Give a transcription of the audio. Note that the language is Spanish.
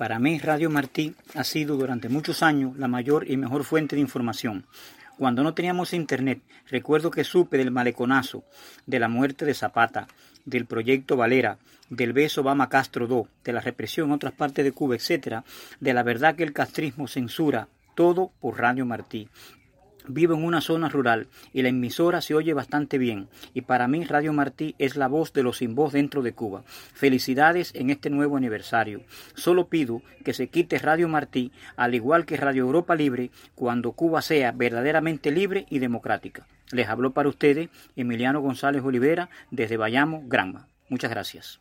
Para mí, Radio Martí ha sido durante muchos años la mayor y mejor fuente de información. Cuando no teníamos internet, recuerdo que supe del maleconazo, de la muerte de Zapata, del proyecto Valera, del beso Obama Castro II, de la represión en otras partes de Cuba, etc., de la verdad que el castrismo censura, todo por Radio Martí. Vivo en una zona rural y la emisora se oye bastante bien y para mí Radio Martí es la voz de los sin voz dentro de Cuba. Felicidades en este nuevo aniversario. Solo pido que se quite Radio Martí al igual que Radio Europa Libre cuando Cuba sea verdaderamente libre y democrática. Les habló para ustedes Emiliano González Olivera desde Bayamo, Granma. Muchas gracias.